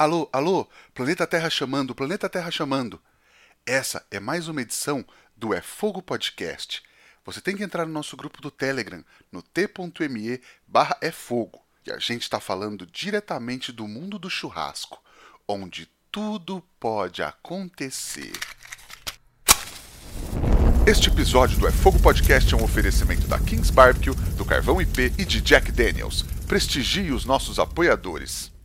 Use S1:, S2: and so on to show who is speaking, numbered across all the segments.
S1: Alô, alô, Planeta Terra chamando, Planeta Terra chamando. Essa é mais uma edição do É Fogo Podcast. Você tem que entrar no nosso grupo do Telegram, no t.me barra é fogo. E a gente está falando diretamente do mundo do churrasco, onde tudo pode acontecer. Este episódio do É Fogo Podcast é um oferecimento da Kings Barbecue, do Carvão IP e de Jack Daniels. Prestigie os nossos apoiadores.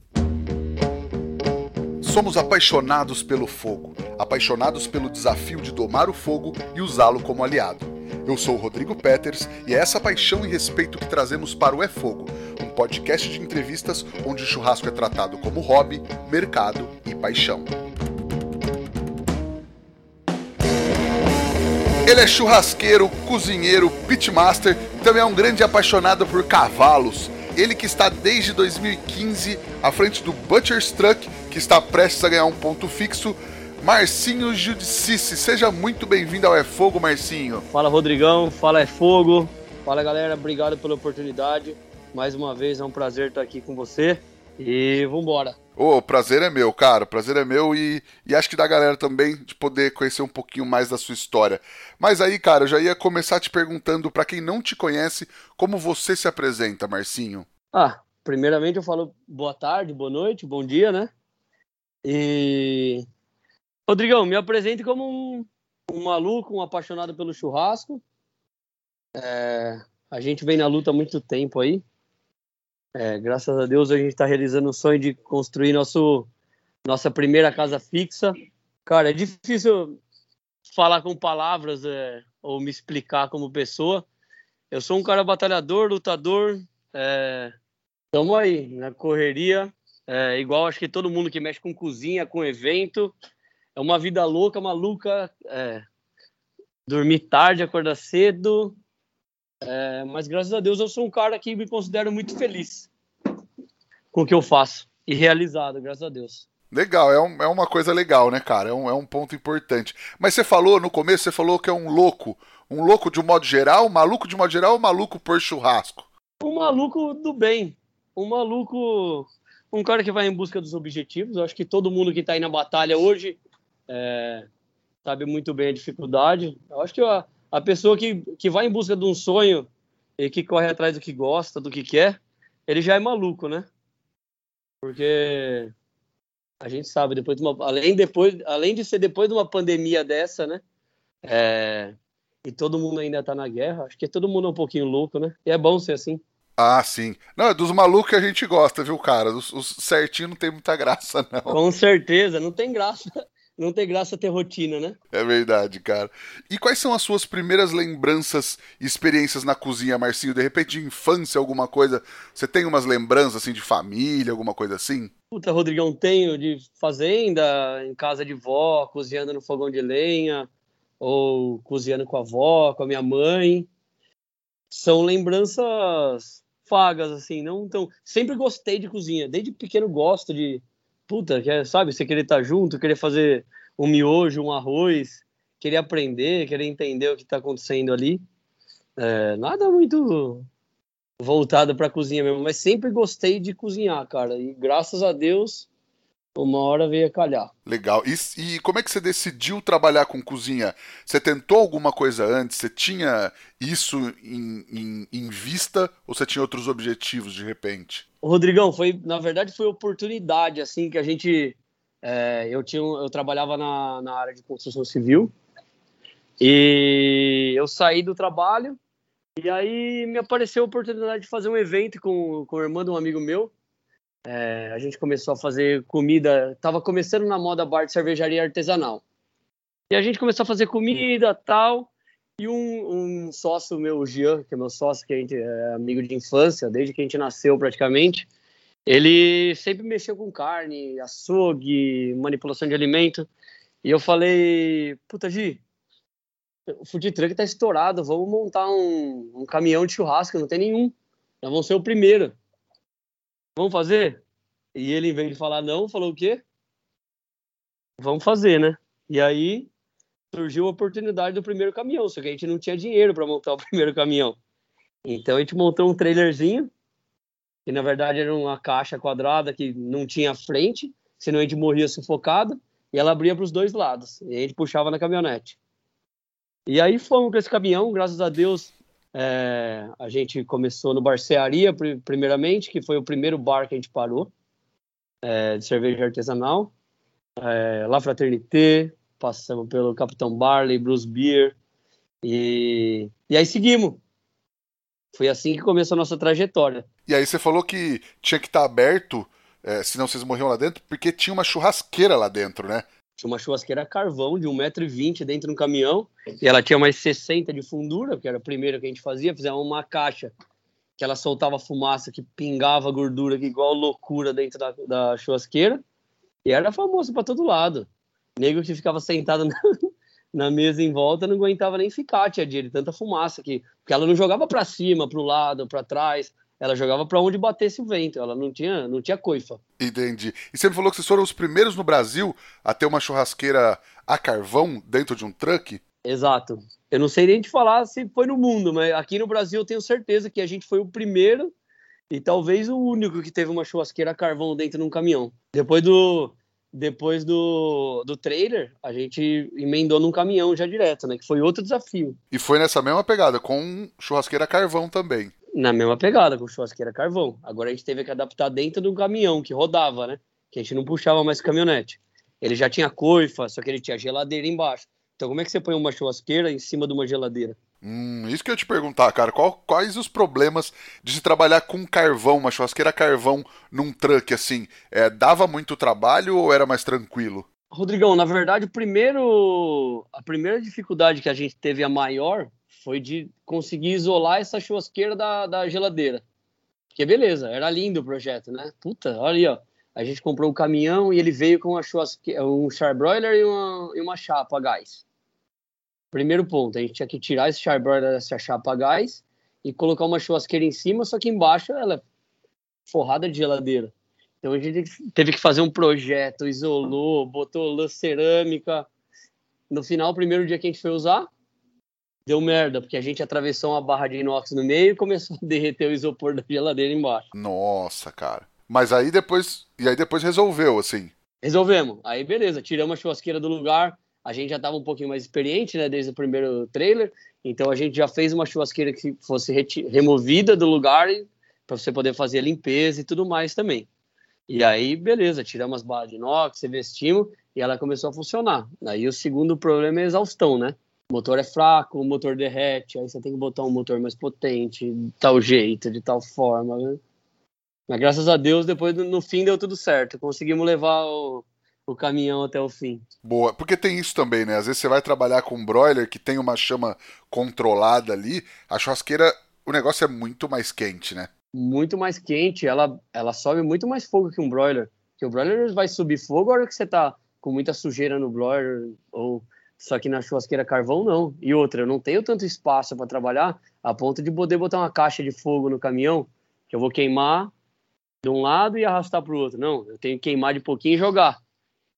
S1: Somos apaixonados pelo fogo, apaixonados pelo desafio de domar o fogo e usá-lo como aliado. Eu sou o Rodrigo Peters e é essa paixão e respeito que trazemos para o É Fogo, um podcast de entrevistas onde o churrasco é tratado como hobby, mercado e paixão. Ele é churrasqueiro, cozinheiro, pitmaster, também é um grande apaixonado por cavalos. Ele que está desde 2015 à frente do Butcher's Truck, que está prestes a ganhar um ponto fixo. Marcinho Judicice, seja muito bem-vindo ao É Fogo, Marcinho.
S2: Fala, Rodrigão. Fala, É Fogo. Fala, galera. Obrigado pela oportunidade. Mais uma vez, é um prazer estar aqui com você. E vambora.
S1: O oh, prazer é meu, cara. O prazer é meu e, e acho que da galera também de poder conhecer um pouquinho mais da sua história. Mas aí, cara, eu já ia começar te perguntando, para quem não te conhece, como você se apresenta, Marcinho?
S2: Ah, primeiramente eu falo boa tarde, boa noite, bom dia, né? E. Rodrigão, me apresente como um, um maluco, um apaixonado pelo churrasco. É, a gente vem na luta há muito tempo aí. É, graças a Deus a gente está realizando o sonho de construir nosso, nossa primeira casa fixa. Cara, é difícil falar com palavras é, ou me explicar como pessoa. Eu sou um cara batalhador, lutador. Estamos é, aí na correria. É, igual acho que todo mundo que mexe com cozinha, com evento. É uma vida louca, maluca. É, dormir tarde, acordar cedo. É, mas graças a Deus eu sou um cara que me considero muito feliz com o que eu faço e realizado, graças a Deus.
S1: Legal, é, um, é uma coisa legal, né, cara? É um, é um ponto importante. Mas você falou no começo, você falou que é um louco. Um louco de um modo geral, um maluco de um modo geral ou maluco por churrasco?
S2: Um maluco do bem. Um maluco. Um cara que vai em busca dos objetivos. Eu acho que todo mundo que está aí na batalha hoje é, sabe muito bem a dificuldade. Eu acho que a, a pessoa que, que vai em busca de um sonho e que corre atrás do que gosta, do que quer, ele já é maluco, né? Porque a gente sabe, depois de uma, além, depois, além de ser depois de uma pandemia dessa, né? É, e todo mundo ainda tá na guerra, acho que todo mundo é um pouquinho louco, né? E é bom ser assim.
S1: Ah, sim. Não, é dos malucos que a gente gosta, viu, cara? Os, os certinho não tem muita graça, não.
S2: Com certeza, não tem graça não tem graça ter rotina, né?
S1: É verdade, cara. E quais são as suas primeiras lembranças e experiências na cozinha, Marcinho? De repente, de infância, alguma coisa? Você tem umas lembranças, assim, de família, alguma coisa assim?
S2: Puta, Rodrigão, tenho de fazenda, em casa de vó, cozinhando no fogão de lenha, ou cozinhando com a avó, com a minha mãe. São lembranças vagas, assim, não tão... Sempre gostei de cozinha, desde pequeno gosto de puta, quer, sabe, você querer estar tá junto, querer fazer um miojo, um arroz, querer aprender, querer entender o que está acontecendo ali. É, nada muito voltado para cozinha mesmo, mas sempre gostei de cozinhar, cara. E graças a Deus, uma hora veio a calhar.
S1: Legal. E, e, como é que você decidiu trabalhar com cozinha? Você tentou alguma coisa antes? Você tinha isso em, em, em vista ou você tinha outros objetivos de repente?
S2: Rodrigão, foi na verdade foi oportunidade assim que a gente é, eu tinha eu trabalhava na, na área de construção civil e eu saí do trabalho e aí me apareceu a oportunidade de fazer um evento com, com a irmã de um amigo meu. É, a gente começou a fazer comida, tava começando na moda bar de cervejaria artesanal. E a gente começou a fazer comida tal. E um, um, sócio meu, o Jean, que é meu sócio, que a gente é amigo de infância, desde que a gente nasceu praticamente, ele sempre mexeu com carne, açougue, manipulação de alimento. E eu falei, puta, Gi, o food truck tá estourado, vamos montar um, um caminhão de churrasco, não tem nenhum. Nós vamos ser o primeiro. Vamos fazer? E ele, em vez de falar não, falou o quê? Vamos fazer, né? E aí surgiu a oportunidade do primeiro caminhão, só que a gente não tinha dinheiro para montar o primeiro caminhão. Então a gente montou um trailerzinho, que na verdade era uma caixa quadrada que não tinha frente, senão a gente morria sufocado, e ela abria para os dois lados, e a gente puxava na caminhonete. E aí fomos com esse caminhão, graças a Deus, é, a gente começou no Barcearia, primeiramente, que foi o primeiro bar que a gente parou, é, de cerveja artesanal. É, La Fraternité, passamos pelo Capitão Barley, Bruce Beer, e, e aí seguimos. Foi assim que começou a nossa trajetória.
S1: E aí você falou que tinha que estar aberto, é, senão vocês morriam lá dentro, porque tinha uma churrasqueira lá dentro, né?
S2: Tinha uma churrasqueira carvão de 1,20m dentro do caminhão, e ela tinha mais 60 de fundura, que era a primeira que a gente fazia, fizemos uma caixa que ela soltava fumaça, que pingava gordura que igual loucura dentro da, da churrasqueira, e era famoso para todo lado. Nego que ficava sentado na, na mesa em volta não aguentava nem ficar, tia dia de tanta fumaça que porque ela não jogava para cima, para o lado, para trás, ela jogava para onde batesse o vento, ela não tinha, não tinha coifa.
S1: Entendi. E você me falou que vocês foram os primeiros no Brasil a ter uma churrasqueira a carvão dentro de um truck?
S2: Exato. Eu não sei nem te falar se foi no mundo, mas aqui no Brasil eu tenho certeza que a gente foi o primeiro e talvez o único que teve uma churrasqueira a carvão dentro de um caminhão. Depois do depois do, do trailer, a gente emendou num caminhão já direto, né? Que foi outro desafio.
S1: E foi nessa mesma pegada, com churrasqueira carvão também.
S2: Na mesma pegada, com churrasqueira carvão. Agora a gente teve que adaptar dentro do caminhão que rodava, né? Que a gente não puxava mais caminhonete. Ele já tinha coifa, só que ele tinha geladeira embaixo. Então como é que você põe uma churrasqueira em cima de uma geladeira?
S1: Hum, isso que eu ia te perguntar, cara. Qual, quais os problemas de se trabalhar com carvão, uma churrasqueira carvão num truck assim? É, dava muito trabalho ou era mais tranquilo?
S2: Rodrigão, na verdade, o primeiro, a primeira dificuldade que a gente teve, a maior, foi de conseguir isolar essa churrasqueira da, da geladeira. Porque beleza, era lindo o projeto, né? Puta, olha aí, ó. A gente comprou um caminhão e ele veio com uma churrasqueira, um charbroiler e uma, e uma chapa a gás. Primeiro ponto, a gente tinha que tirar esse charbroiler dessa chapa a gás e colocar uma churrasqueira em cima, só que embaixo ela é forrada de geladeira. Então a gente teve que fazer um projeto, isolou, botou lã cerâmica. No final, o primeiro dia que a gente foi usar, deu merda, porque a gente atravessou uma barra de inox no meio e começou a derreter o isopor da geladeira embaixo.
S1: Nossa, cara. Mas aí depois. E aí depois resolveu, assim.
S2: Resolvemos. Aí beleza, tiramos a churrasqueira do lugar, a gente já estava um pouquinho mais experiente, né, desde o primeiro trailer, então a gente já fez uma churrasqueira que fosse removida do lugar para você poder fazer a limpeza e tudo mais também. E aí, beleza, tiramos as barras de inox, vestimos e ela começou a funcionar. Aí o segundo problema é a exaustão, né? O motor é fraco, o motor derrete, aí você tem que botar um motor mais potente, de tal jeito, de tal forma. Né? Mas graças a Deus, depois no fim deu tudo certo. Conseguimos levar o, o caminhão até o fim.
S1: Boa, porque tem isso também, né? Às vezes você vai trabalhar com um broiler que tem uma chama controlada ali, a churrasqueira, o negócio é muito mais quente, né?
S2: Muito mais quente, ela, ela sobe muito mais fogo que um broiler. Que o broiler vai subir fogo na hora que você tá com muita sujeira no broiler, ou só que na churrasqueira carvão não. E outra, eu não tenho tanto espaço para trabalhar a ponto de poder botar uma caixa de fogo no caminhão, que eu vou queimar de um lado e arrastar para o outro. Não, eu tenho que queimar de pouquinho e jogar.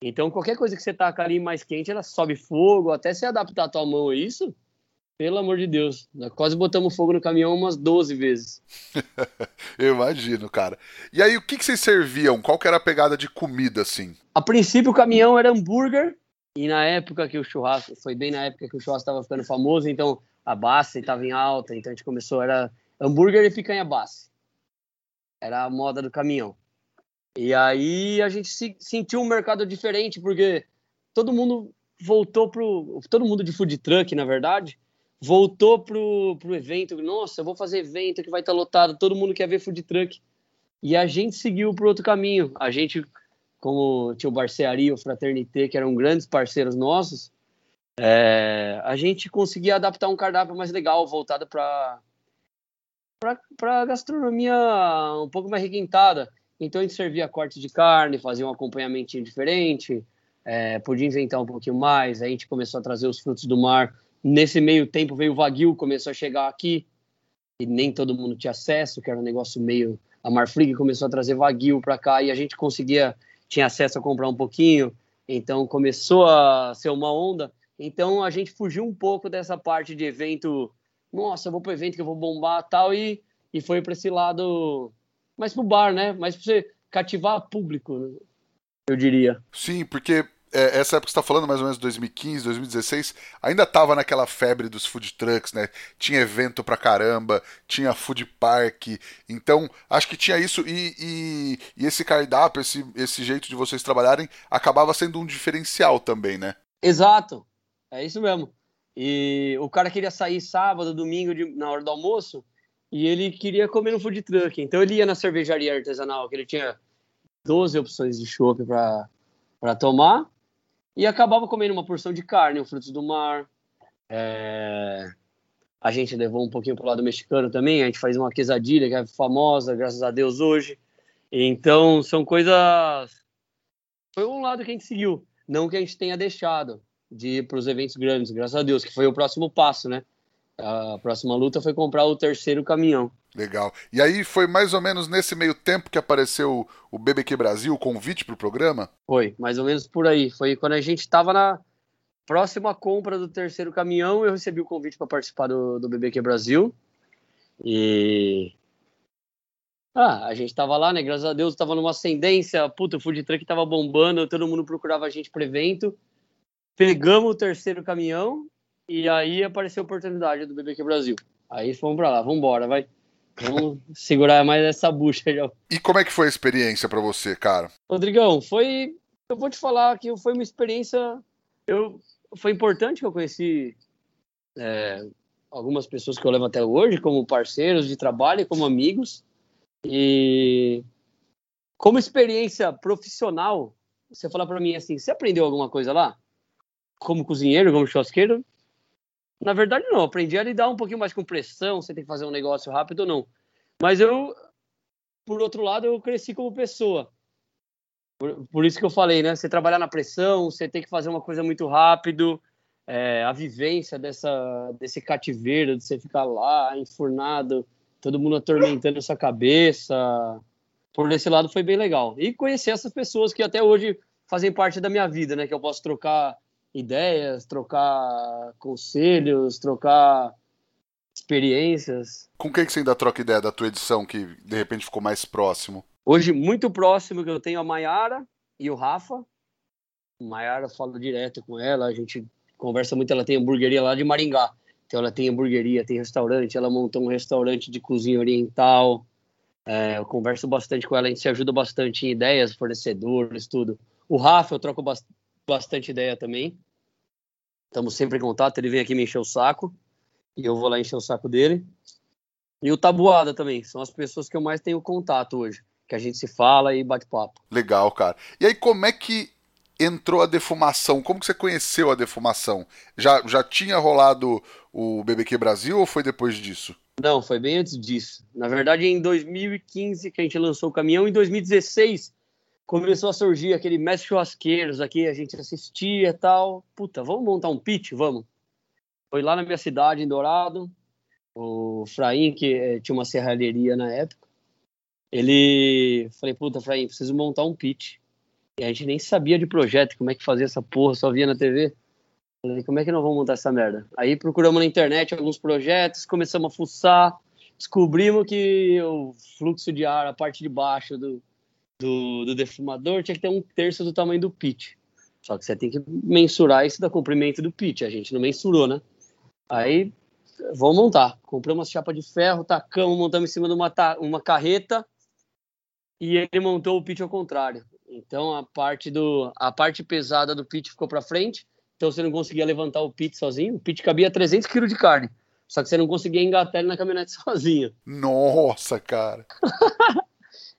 S2: Então, qualquer coisa que você taca ali mais quente, ela sobe fogo, até se adaptar a tua mão a isso, pelo amor de Deus. Nós quase botamos fogo no caminhão umas 12 vezes.
S1: Eu imagino, cara. E aí, o que, que vocês serviam? Qual que era a pegada de comida, assim?
S2: A princípio, o caminhão era hambúrguer. E na época que o churrasco, foi bem na época que o churrasco estava ficando famoso, então a base estava em alta, então a gente começou, era hambúrguer e picanha base. Era a moda do caminhão. E aí a gente se, sentiu um mercado diferente, porque todo mundo voltou pro. Todo mundo de food truck, na verdade, voltou pro, pro evento. Nossa, eu vou fazer evento que vai estar tá lotado, todo mundo quer ver food truck. E a gente seguiu pro outro caminho. A gente, como tinha o Barcearia, o Fraternité, que eram grandes parceiros nossos, é, a gente conseguia adaptar um cardápio mais legal, voltado para para gastronomia um pouco mais requintada. Então a gente servia cortes de carne, fazia um acompanhamento diferente, é, podia inventar um pouquinho mais. Aí a gente começou a trazer os frutos do mar. Nesse meio tempo veio o Wagyu, começou a chegar aqui e nem todo mundo tinha acesso, que era um negócio meio. A Marfrig começou a trazer Wagyu para cá e a gente conseguia, tinha acesso a comprar um pouquinho. Então começou a ser uma onda. Então a gente fugiu um pouco dessa parte de evento. Nossa, eu vou para evento que eu vou bombar tal e, e foi para esse lado mais pro bar, né? Mais para você cativar público. Né? eu diria.
S1: Sim, porque é, essa época que você está falando, mais ou menos 2015, 2016, ainda estava naquela febre dos food trucks, né? Tinha evento pra caramba, tinha food park. Então, acho que tinha isso e, e, e esse cardápio, esse, esse jeito de vocês trabalharem, acabava sendo um diferencial também, né?
S2: Exato, é isso mesmo. E o cara queria sair sábado, domingo, de, na hora do almoço, e ele queria comer no food truck. Então ele ia na cervejaria artesanal, que ele tinha 12 opções de chopp para tomar, e acabava comendo uma porção de carne, um frutos do mar. É... A gente levou um pouquinho para o lado mexicano também, a gente faz uma quesadilha que é famosa, graças a Deus, hoje. Então, são coisas. Foi um lado que a gente seguiu, não que a gente tenha deixado de ir para os eventos grandes, graças a Deus, que foi o próximo passo, né? A próxima luta foi comprar o terceiro caminhão.
S1: Legal. E aí foi mais ou menos nesse meio tempo que apareceu o BBQ Brasil, o convite para o programa?
S2: Foi, mais ou menos por aí. Foi quando a gente estava na próxima compra do terceiro caminhão, eu recebi o convite para participar do, do BBQ Brasil. E. Ah, a gente estava lá, né? Graças a Deus, estava numa ascendência. Puta, o food truck estava bombando, todo mundo procurava a gente para evento. Pegamos o terceiro caminhão e aí apareceu a oportunidade do BBQ Brasil. Aí fomos para lá, vamos embora, vai. Vamos segurar mais essa bucha já.
S1: E como é que foi a experiência para você, cara?
S2: Rodrigão, foi. Eu vou te falar que foi uma experiência. Eu, foi importante que eu conheci é, algumas pessoas que eu levo até hoje, como parceiros de trabalho como amigos. E como experiência profissional, você falar para mim assim: você aprendeu alguma coisa lá? como cozinheiro, como churrasqueiro? Na verdade, não. Aprendi a lidar um pouquinho mais com pressão, você tem que fazer um negócio rápido ou não. Mas eu, por outro lado, eu cresci como pessoa. Por, por, isso que eu falei, né? Você trabalhar na pressão, você tem que fazer uma coisa muito rápido. É, a vivência dessa, desse cativeiro, de você ficar lá, enfurnado, todo mundo atormentando sua cabeça. Por esse lado foi bem legal. E conhecer essas pessoas que até hoje fazem parte da minha vida, né? Que eu posso trocar ideias, trocar conselhos, trocar experiências.
S1: Com quem que você ainda troca ideia da tua edição que de repente ficou mais próximo?
S2: Hoje, muito próximo que eu tenho a Maiara e o Rafa. Maiara falo direto com ela, a gente conversa muito, ela tem hamburgueria lá de Maringá. Então ela tem hamburgueria, tem restaurante, ela montou um restaurante de cozinha oriental. É, eu converso bastante com ela, a gente se ajuda bastante em ideias, fornecedores, tudo. O Rafa eu troco bastante ideia também. Estamos sempre em contato, ele vem aqui me encher o saco e eu vou lá encher o saco dele. E o Tabuada também, são as pessoas que eu mais tenho contato hoje, que a gente se fala e bate papo.
S1: Legal, cara. E aí como é que entrou a defumação? Como que você conheceu a defumação? Já, já tinha rolado o BBQ Brasil ou foi depois disso?
S2: Não, foi bem antes disso. Na verdade, em 2015 que a gente lançou o caminhão, em 2016 começou a surgir aquele mestre churrasqueiros aqui, a gente assistia e tal. Puta, vamos montar um pitch? Vamos. Foi lá na minha cidade, em Dourado, o Fraim, que é, tinha uma serralheria na época, ele... Falei, puta, Fraim, preciso montar um pitch. E a gente nem sabia de projeto, como é que fazia essa porra, só via na TV. Falei, como é que nós vamos montar essa merda? Aí procuramos na internet alguns projetos, começamos a fuçar, descobrimos que o fluxo de ar, a parte de baixo do, do, do defumador tinha que ter um terço do tamanho do pitch. Só que você tem que mensurar isso da comprimento do pitch. A gente não mensurou, né? Aí, vamos montar. Compramos uma chapa de ferro, tacamos, montamos em cima de uma, uma carreta e ele montou o pitch ao contrário. Então, a parte, do, a parte pesada do pitch ficou para frente, então você não conseguia levantar o pitch sozinho. O pitch cabia 300 kg de carne. Só que você não conseguia engatar ele na caminhonete sozinho.
S1: Nossa, cara!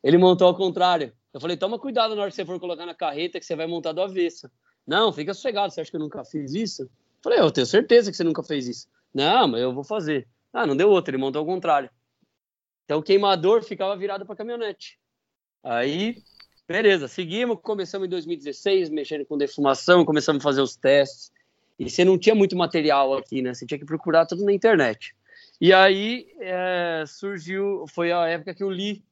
S2: Ele montou ao contrário. Eu falei, toma cuidado na hora que você for colocar na carreta que você vai montar do avesso. Não, fica sossegado, você acha que eu nunca fiz isso? Eu falei, eu tenho certeza que você nunca fez isso. Não, mas eu vou fazer. Ah, não deu outro, ele montou ao contrário. Então o queimador ficava virado para caminhonete. Aí, beleza, seguimos, começamos em 2016, mexendo com defumação, começamos a fazer os testes. E você não tinha muito material aqui, né? Você tinha que procurar tudo na internet. E aí é, surgiu, foi a época que o Lee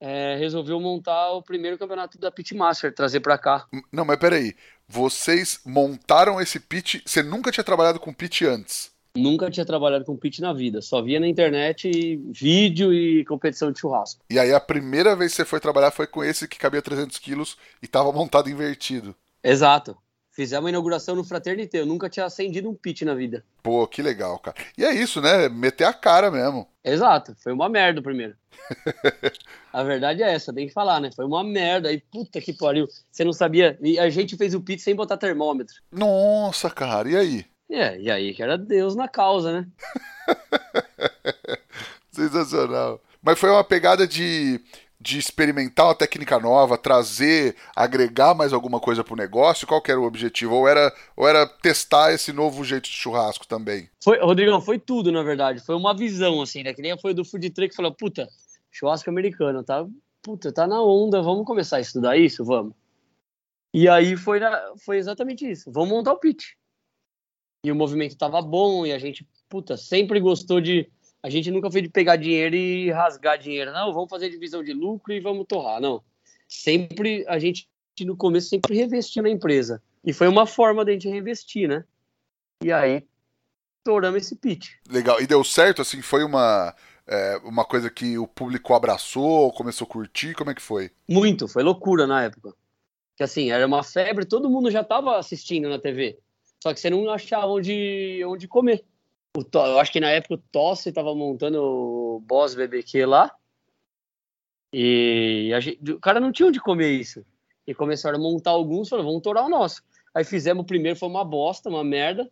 S2: é, resolveu montar o primeiro campeonato da Pitmaster, trazer para cá.
S1: Não, mas peraí. Vocês montaram esse pit. Você nunca tinha trabalhado com pit antes?
S2: Nunca tinha trabalhado com pit na vida. Só via na internet vídeo e competição de churrasco.
S1: E aí a primeira vez que você foi trabalhar foi com esse que cabia 300 quilos e tava montado invertido.
S2: Exato. Fizemos a inauguração no Fraternité. Eu nunca tinha acendido um pit na vida.
S1: Pô, que legal, cara. E é isso, né? Meter a cara mesmo.
S2: Exato. Foi uma merda o primeiro. a verdade é essa, tem que falar, né? Foi uma merda. Aí, puta que pariu. Você não sabia. E a gente fez o pit sem botar termômetro.
S1: Nossa, cara. E aí?
S2: É, e aí que era Deus na causa, né?
S1: Sensacional. Mas foi uma pegada de, de experimentar uma técnica nova, trazer, agregar mais alguma coisa pro negócio? Qual era o objetivo? Ou era, ou era testar esse novo jeito de churrasco também?
S2: Foi, Rodrigão, foi tudo, na verdade. Foi uma visão, assim, né? Que nem foi do food truck que falou, puta, churrasco americano, tá? Puta, tá na onda, vamos começar a estudar isso? Vamos. E aí foi, foi exatamente isso. Vamos montar o pitch e o movimento tava bom e a gente, puta, sempre gostou de. A gente nunca foi de pegar dinheiro e rasgar dinheiro. Não, vamos fazer divisão de lucro e vamos torrar. Não. Sempre, a gente no começo sempre revestia na empresa. E foi uma forma da gente reinvestir, né? E aí, toramos esse pitch.
S1: Legal. E deu certo, assim? Foi uma. É, uma coisa que o público abraçou, começou a curtir? Como é que foi?
S2: Muito, foi loucura na época. Que assim, era uma febre, todo mundo já estava assistindo na TV. Só que você não achava onde, onde comer. O, eu acho que na época o Tosse estava montando o Boss BBQ lá. E gente, o cara não tinha onde comer isso. E começaram a montar alguns, falaram, vamos torar o nosso. Aí fizemos o primeiro, foi uma bosta, uma merda.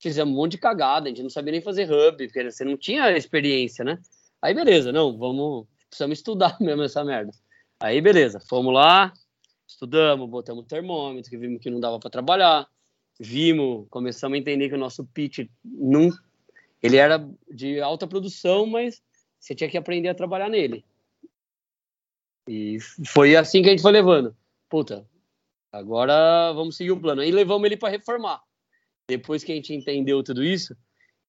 S2: Fizemos um monte de cagada, a gente não sabia nem fazer hub, porque você não tinha experiência, né? Aí beleza, não, vamos, precisamos estudar mesmo essa merda. Aí beleza, fomos lá, estudamos, botamos termômetro, que vimos que não dava para trabalhar vimos, começamos a entender que o nosso pitch não, ele era de alta produção, mas você tinha que aprender a trabalhar nele. E foi assim que a gente foi levando. Puta, agora vamos seguir o plano. Aí levamos ele para reformar. Depois que a gente entendeu tudo isso,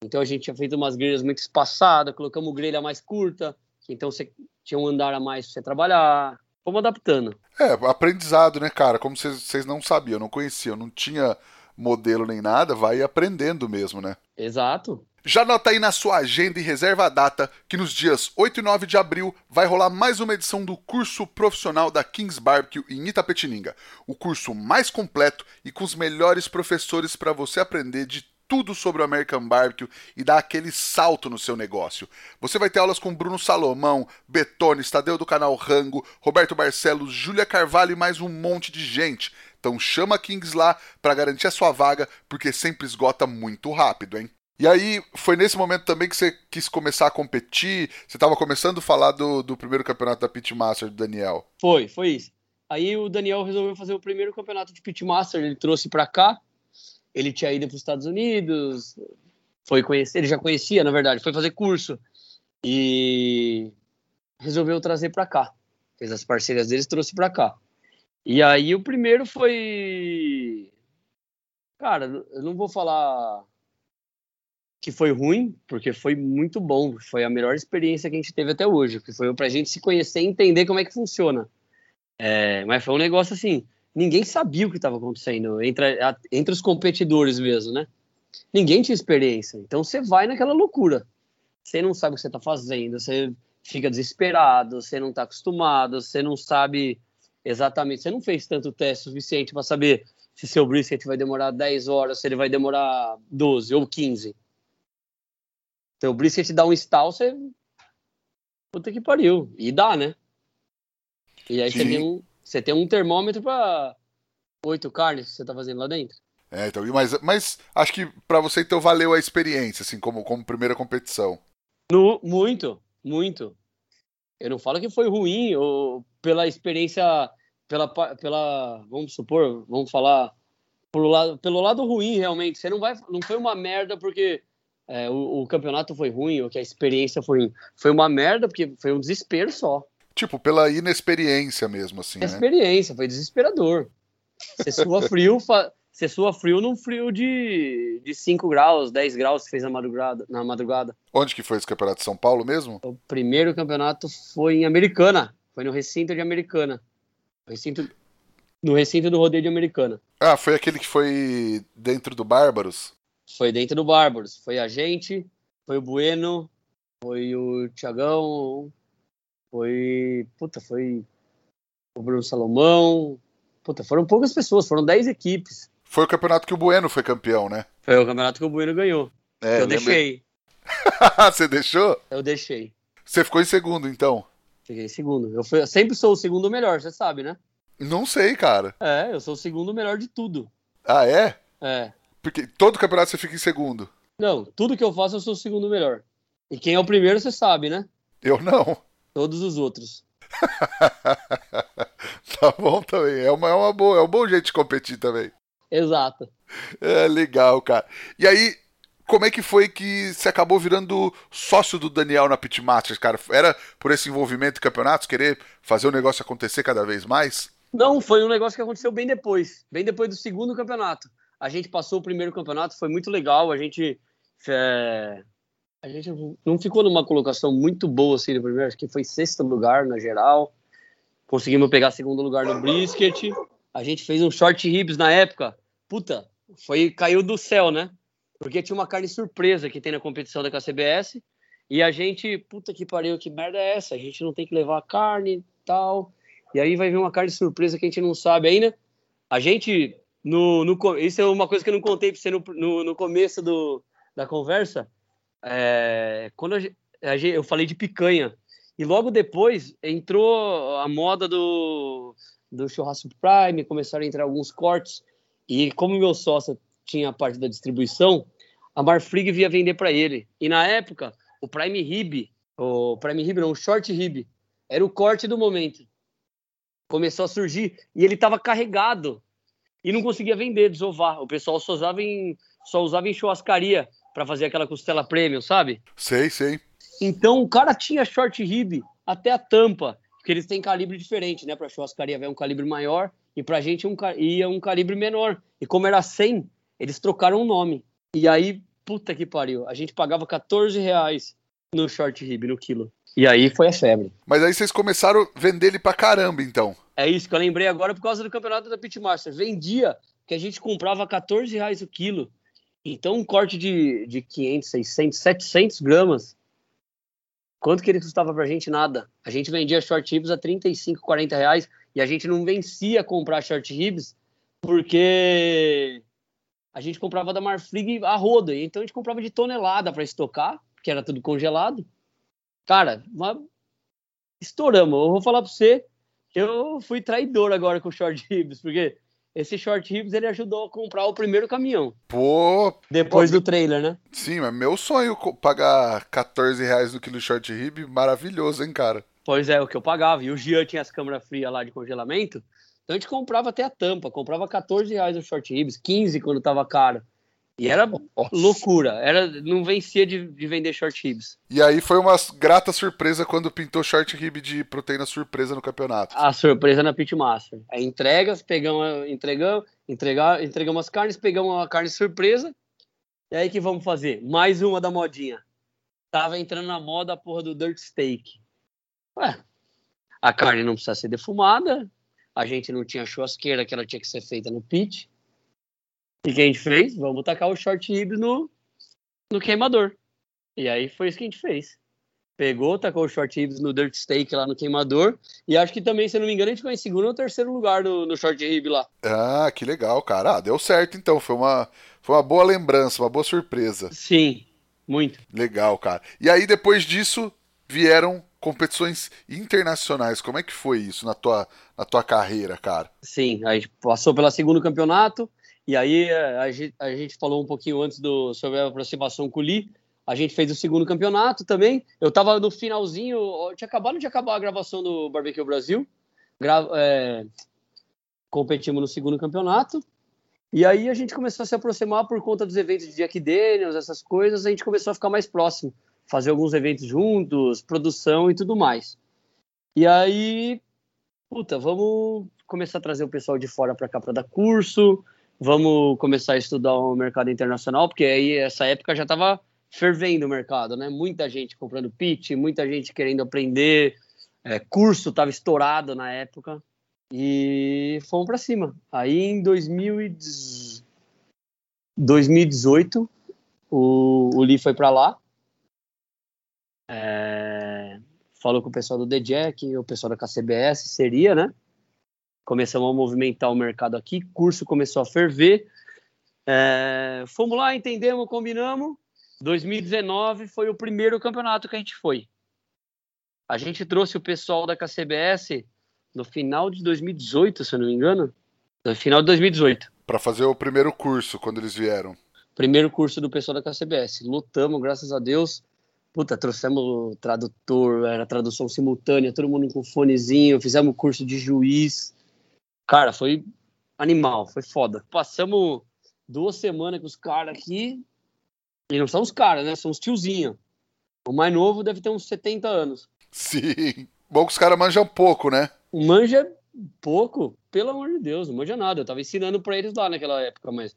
S2: então a gente tinha feito umas grelhas muito espaçadas, colocamos grelha mais curta, então você tinha um andar a mais para você trabalhar. Fomos adaptando.
S1: É, aprendizado, né, cara? Como vocês não sabiam, não conheciam, não tinha modelo nem nada, vai aprendendo mesmo, né?
S2: Exato.
S1: Já anota aí na sua agenda e reserva a data que nos dias 8 e 9 de abril vai rolar mais uma edição do curso profissional da Kings Barbecue em Itapetininga. O curso mais completo e com os melhores professores para você aprender de tudo sobre o American Barbecue e dar aquele salto no seu negócio. Você vai ter aulas com Bruno Salomão, Betone, Tadeu do canal Rango, Roberto Barcelos, Júlia Carvalho e mais um monte de gente. Então chama Kings lá para garantir a sua vaga, porque sempre esgota muito rápido, hein? E aí, foi nesse momento também que você quis começar a competir? Você estava começando a falar do, do primeiro campeonato da Pitmaster do Daniel?
S2: Foi, foi isso. Aí o Daniel resolveu fazer o primeiro campeonato de Pitmaster, ele trouxe para cá. Ele tinha ido para os Estados Unidos, foi conhecer, ele já conhecia, na verdade, foi fazer curso e resolveu trazer para cá. Fez as parcerias deles, trouxe para cá. E aí o primeiro foi. Cara, eu não vou falar que foi ruim, porque foi muito bom. Foi a melhor experiência que a gente teve até hoje, que foi pra gente se conhecer e entender como é que funciona. É, mas foi um negócio assim, ninguém sabia o que estava acontecendo entre, entre os competidores mesmo, né? Ninguém tinha experiência. Então você vai naquela loucura. Você não sabe o que você está fazendo, você fica desesperado, você não está acostumado, você não sabe Exatamente. Você não fez tanto teste suficiente para saber se seu brisket vai demorar 10 horas, se ele vai demorar 12 ou 15. Seu brisket dá um stall, você. Puta que pariu. E dá, né? E aí você tem, um, você tem um termômetro para oito carnes que você tá fazendo lá dentro.
S1: É, então, mas, mas acho que para você então valeu a experiência, assim, como, como primeira competição.
S2: No, muito, muito. Eu não falo que foi ruim ou pela experiência, pela, pela vamos supor, vamos falar pelo lado, pelo lado ruim realmente. Você não vai, não foi uma merda porque é, o, o, campeonato foi ruim ou que a experiência foi ruim. Foi uma merda porque foi um desespero só.
S1: Tipo, pela inexperiência mesmo, assim.
S2: Né? Experiência, foi desesperador. Você sua frio, você sua frio num frio de, de 5 graus, 10 graus que fez na madrugada, na madrugada.
S1: Onde que foi esse campeonato? São Paulo mesmo?
S2: O primeiro campeonato foi em Americana. Foi no recinto de Americana. Recinto, no recinto do rodeio de Americana.
S1: Ah, foi aquele que foi dentro do Bárbaros?
S2: Foi dentro do Bárbaros. Foi a gente, foi o Bueno, foi o Tiagão, foi. Puta, foi o Bruno Salomão. Puta, foram poucas pessoas, foram 10 equipes.
S1: Foi o campeonato que o Bueno foi campeão, né?
S2: Foi o campeonato que o Bueno ganhou. É, eu lembra... deixei.
S1: Você deixou?
S2: Eu deixei.
S1: Você ficou em segundo, então?
S2: Fiquei em segundo. Eu, fui, eu sempre sou o segundo melhor, você sabe, né?
S1: Não sei, cara.
S2: É, eu sou o segundo melhor de tudo.
S1: Ah, é?
S2: É.
S1: Porque todo campeonato você fica em segundo.
S2: Não, tudo que eu faço eu sou o segundo melhor. E quem é o primeiro, você sabe, né?
S1: Eu não.
S2: Todos os outros.
S1: tá bom também. É uma, é uma boa, é um bom jeito de competir também.
S2: Exato.
S1: É legal, cara. E aí, como é que foi que você acabou virando sócio do Daniel na Pitmasters, cara? Era por esse envolvimento em campeonatos, querer fazer o negócio acontecer cada vez mais?
S2: Não, foi um negócio que aconteceu bem depois, bem depois do segundo campeonato. A gente passou o primeiro campeonato, foi muito legal, a gente é, a gente não ficou numa colocação muito boa assim no primeiro, acho que foi sexto lugar na geral. Conseguimos pegar segundo lugar no brisket. A gente fez um short ribs na época. Puta, foi caiu do céu, né? Porque tinha uma carne surpresa que tem na competição da KCBS. E a gente, puta que pariu, que merda é essa? A gente não tem que levar carne e tal. E aí vai vir uma carne surpresa que a gente não sabe ainda. A gente, no, no isso é uma coisa que eu não contei pra você no, no, no começo do, da conversa. É, quando a, a, eu falei de picanha. E logo depois entrou a moda do, do churrasco Prime, começaram a entrar alguns cortes. E como meu sócio tinha a parte da distribuição, a Marfrig via vender para ele. E na época, o Prime Rib, o Prime Rib não, o Short Rib, era o corte do momento. Começou a surgir e ele estava carregado e não conseguia vender, desovar. O pessoal só usava em, só usava em churrascaria para fazer aquela costela premium, sabe?
S1: Sei, sei.
S2: Então o cara tinha short rib até a tampa, porque eles têm calibre diferente, né? Para churrascaria vai um calibre maior e pra gente um, ia um calibre menor. E como era 100, eles trocaram o nome. E aí, puta que pariu, a gente pagava 14 reais no short rib, no quilo. E aí foi a febre.
S1: Mas aí vocês começaram a vender ele pra caramba, então.
S2: É isso que eu lembrei agora por causa do campeonato da Pitmaster. Vendia que a gente comprava 14 reais o quilo. Então um corte de, de 500, 600, 700 gramas, quanto que ele custava pra gente? Nada. A gente vendia short ribs a 35, 40 reais e a gente não vencia comprar short ribs porque a gente comprava da Marfrig a roda, então a gente comprava de tonelada para estocar, que era tudo congelado. Cara, uma... estouramos. Eu vou falar para você, eu fui traidor agora com short ribs, porque esse short ribs ele ajudou a comprar o primeiro caminhão.
S1: Pô!
S2: Depois pô, do trailer, né?
S1: Sim, mas meu sonho pagar 14 reais no quilo short rib, maravilhoso, hein, cara?
S2: Pois é, o que eu pagava. E o Gian tinha as câmeras frias lá de congelamento. Então a gente comprava até a tampa, comprava 14 reais o short ribs, 15 quando tava caro. E era Nossa. loucura, era não vencia de, de, vender short ribs.
S1: E aí foi uma grata surpresa quando pintou short rib de proteína surpresa no campeonato.
S2: A surpresa na Pitmaster. A entregas, pegamos, entregamos, entregar, entregamos as carnes, pegamos a carne surpresa. E aí que vamos fazer? Mais uma da modinha. Tava entrando na moda a porra do dirt steak. Ué, a carne não precisa ser defumada, a gente não tinha churrasqueira que ela tinha que ser feita no pit. E o que a gente fez? Vamos tacar o short ribs no, no queimador. E aí foi isso que a gente fez. Pegou, tacou o short ribs no dirt steak lá no queimador. E acho que também, se não me engano, a gente ficou em segundo ou terceiro lugar no, no short rib lá.
S1: Ah, que legal, cara. Ah, deu certo então. Foi uma, foi uma boa lembrança, uma boa surpresa.
S2: Sim, muito.
S1: Legal, cara. E aí, depois disso, vieram competições internacionais. Como é que foi isso na tua, na tua carreira, cara?
S2: Sim, a gente passou pelo segundo campeonato, e aí eh, a gente, a gente falou um pouquinho antes do, sobre a aproximação com o Lee. A gente fez o segundo campeonato também. Eu tava no finalzinho, tinha acabado de acabar a gravação do Barbecue Brasil. Gra é, competimos no segundo campeonato. E aí a gente começou a se aproximar por conta dos eventos de Jack Daniels, essas coisas, a gente começou a ficar mais próximo, fazer alguns eventos juntos, produção e tudo mais. E aí, puta, vamos começar a trazer o pessoal de fora para cá para dar curso, vamos começar a estudar o mercado internacional, porque aí essa época já estava fervendo o mercado, né? Muita gente comprando pitch, muita gente querendo aprender, é, curso estava estourado na época e fomos para cima. Aí em 2018 o, o Lee foi para lá. É, falou com o pessoal do The Jack, o pessoal da KCBS, seria, né? Começamos a movimentar o mercado aqui, curso começou a ferver. É, fomos lá, entendemos, combinamos. 2019 foi o primeiro campeonato que a gente foi. A gente trouxe o pessoal da KCBS no final de 2018, se eu não me engano. No final de 2018.
S1: Para fazer o primeiro curso, quando eles vieram.
S2: Primeiro curso do pessoal da KCBS. Lutamos, graças a Deus. Puta, trouxemos tradutor, era tradução simultânea, todo mundo com fonezinho, fizemos curso de juiz. Cara, foi animal, foi foda. Passamos duas semanas com os caras aqui, e não são os caras, né? São os tiozinhos. O mais novo deve ter uns 70 anos.
S1: Sim. Bom que os caras manjam pouco, né?
S2: Manja pouco, pelo amor de Deus, não manja nada. Eu tava ensinando pra eles lá naquela época, mas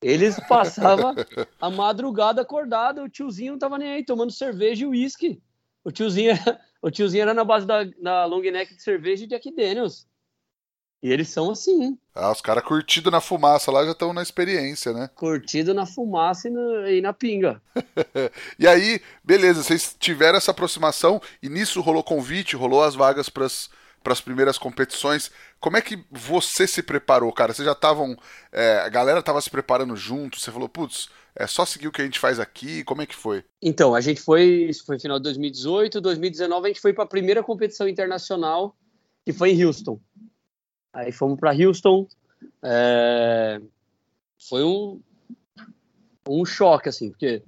S2: eles passavam a madrugada acordado, o tiozinho não tava nem aí, tomando cerveja e uísque. O tiozinho, o tiozinho era na base da, da long neck de cerveja e de Jack Daniels. E eles são assim.
S1: Ah, os caras curtido na fumaça lá já estão na experiência, né?
S2: Curtido na fumaça e, no, e na pinga.
S1: e aí, beleza, vocês tiveram essa aproximação e nisso rolou convite, rolou as vagas para as primeiras competições. Como é que você se preparou, cara? Vocês já estavam. É, a galera estava se preparando junto, você falou, putz, é só seguir o que a gente faz aqui? Como é que foi?
S2: Então, a gente foi. Isso foi final de 2018, 2019 a gente foi para a primeira competição internacional, que foi em Houston. Aí fomos para Houston. É... Foi um, um choque, assim, porque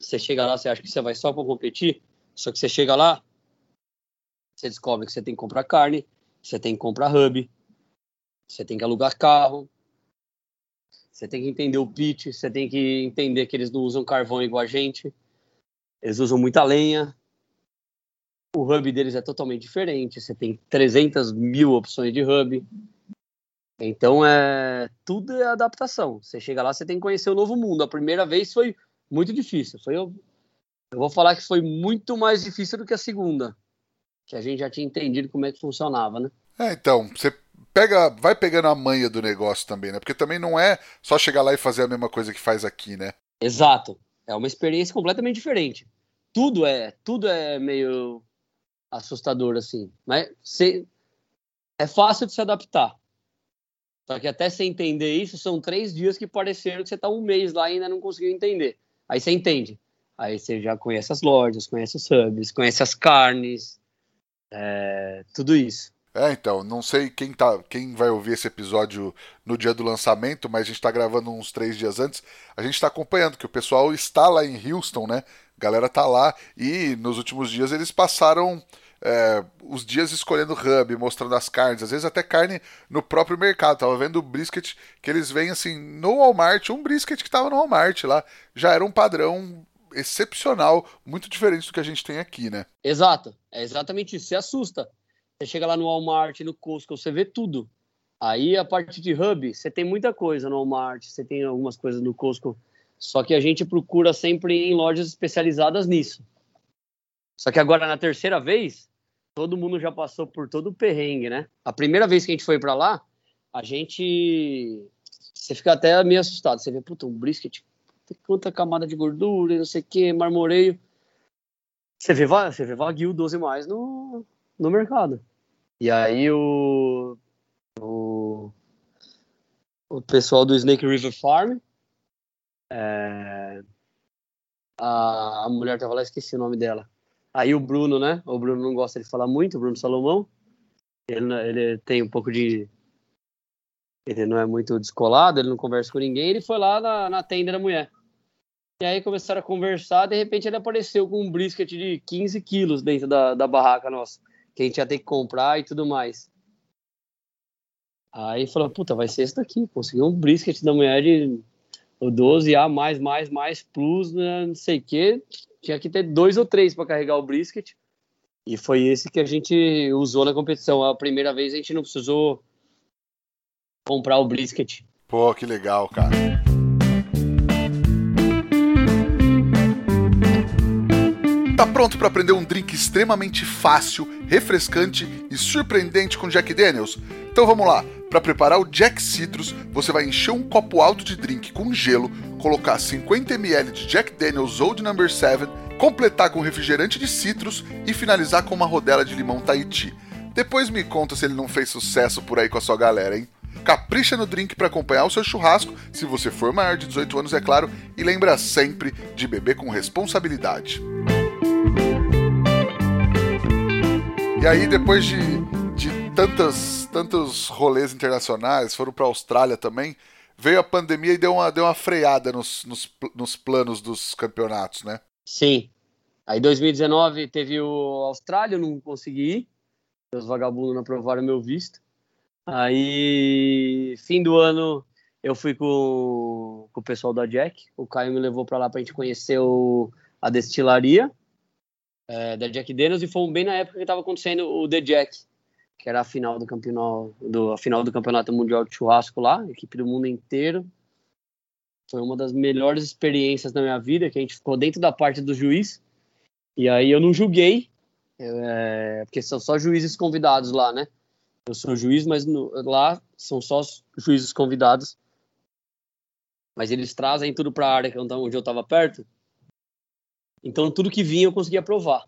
S2: você chega lá, você acha que você vai só para competir, só que você chega lá, você descobre que você tem que comprar carne, você tem que comprar hub, você tem que alugar carro, você tem que entender o pitch, você tem que entender que eles não usam carvão igual a gente, eles usam muita lenha, o hub deles é totalmente diferente. Você tem 300 mil opções de hub. Então, é tudo é adaptação. Você chega lá, você tem que conhecer o novo mundo. A primeira vez foi muito difícil. Foi, eu, eu vou falar que foi muito mais difícil do que a segunda. Que a gente já tinha entendido como é que funcionava, né?
S1: É, então, você pega, vai pegando a manha do negócio também, né? Porque também não é só chegar lá e fazer a mesma coisa que faz aqui, né?
S2: Exato. É uma experiência completamente diferente. Tudo é, tudo é meio assustador assim. Mas se, é fácil de se adaptar. Só que até você entender isso, são três dias que pareceram que você está um mês lá e ainda não conseguiu entender. Aí você entende. Aí você já conhece as lojas, conhece os subs, conhece as carnes, é, tudo isso.
S1: É, então, não sei quem, tá, quem vai ouvir esse episódio no dia do lançamento, mas a gente está gravando uns três dias antes. A gente está acompanhando que o pessoal está lá em Houston, né? A galera tá lá e nos últimos dias eles passaram é, os dias escolhendo hub, mostrando as carnes, às vezes até carne no próprio mercado. Tava vendo o brisket que eles vêm assim no Walmart, um brisket que tava no Walmart lá, já era um padrão excepcional, muito diferente do que a gente tem aqui, né?
S2: Exato, é exatamente isso. Você assusta. Você chega lá no Walmart, no Costco, você vê tudo. Aí a parte de hub, você tem muita coisa no Walmart, você tem algumas coisas no Costco, só que a gente procura sempre em lojas especializadas nisso. Só que agora na terceira vez, todo mundo já passou por todo o perrengue, né? A primeira vez que a gente foi para lá, a gente. Você fica até meio assustado. Você vê, puta, um brisket, quanta camada de gordura, não sei o que, marmoreio. Você vê, você vê Wagyu 12 mais no, no mercado. E aí o, o, o pessoal do Snake River Farm, é, a, a mulher tava lá, esqueci o nome dela. Aí o Bruno, né? O Bruno não gosta de falar muito, o Bruno Salomão. Ele, ele tem um pouco de. Ele não é muito descolado, ele não conversa com ninguém. Ele foi lá na, na tenda da mulher. E aí começaram a conversar. De repente ele apareceu com um brisket de 15 quilos dentro da, da barraca nossa, que a gente ia ter que comprar e tudo mais. Aí falou: Puta, vai ser esse daqui. Conseguiu um brisket da mulher de o 12A, mais, mais, mais, plus, né, não sei o quê tinha que ter dois ou três para carregar o brisket. E foi esse que a gente usou na competição. A primeira vez a gente não precisou comprar o brisket.
S1: Pô, que legal, cara. Pronto para aprender um drink extremamente fácil, refrescante e surpreendente com Jack Daniels? Então vamos lá. Para preparar o Jack Citrus, você vai encher um copo alto de drink com gelo, colocar 50 ml de Jack Daniels Old Number 7, completar com refrigerante de citrus e finalizar com uma rodela de limão Tahiti. Depois me conta se ele não fez sucesso por aí com a sua galera, hein? Capricha no drink para acompanhar o seu churrasco, se você for maior de 18 anos, é claro, e lembra sempre de beber com responsabilidade. E aí, depois de, de tantas, tantos rolês internacionais, foram para a Austrália também, veio a pandemia e deu uma, deu uma freada nos, nos, nos planos dos campeonatos, né?
S2: Sim. Aí 2019 teve o Austrália, não consegui ir. Os vagabundos não aprovaram meu visto. Aí, fim do ano, eu fui com, com o pessoal da Jack. O Caio me levou para lá para a gente conhecer o, a destilaria é, da Jack Daniels e fomos bem na época que estava acontecendo o The Jack, que era a final do campeonato, do, a final do campeonato mundial de churrasco lá, equipe do mundo inteiro. Foi uma das melhores experiências da minha vida, que a gente ficou dentro da parte do juiz. E aí eu não julguei, é, porque são só juízes convidados lá, né? Eu sou juiz, mas no, lá são só juízes convidados. Mas eles trazem tudo para a área onde eu estava perto. Então, tudo que vinha eu conseguia provar.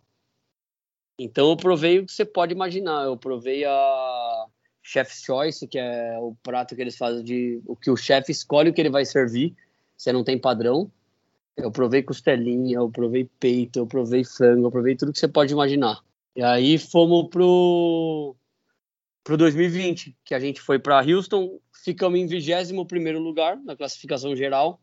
S2: Então, eu provei o que você pode imaginar. Eu provei a Chef's Choice, que é o prato que eles fazem de o que o chefe escolhe o que ele vai servir. Você não tem padrão. Eu provei costelinha, eu provei peito, eu provei frango, eu provei tudo que você pode imaginar. E aí fomos pro pro 2020, que a gente foi para Houston, ficamos em 21 primeiro lugar na classificação geral,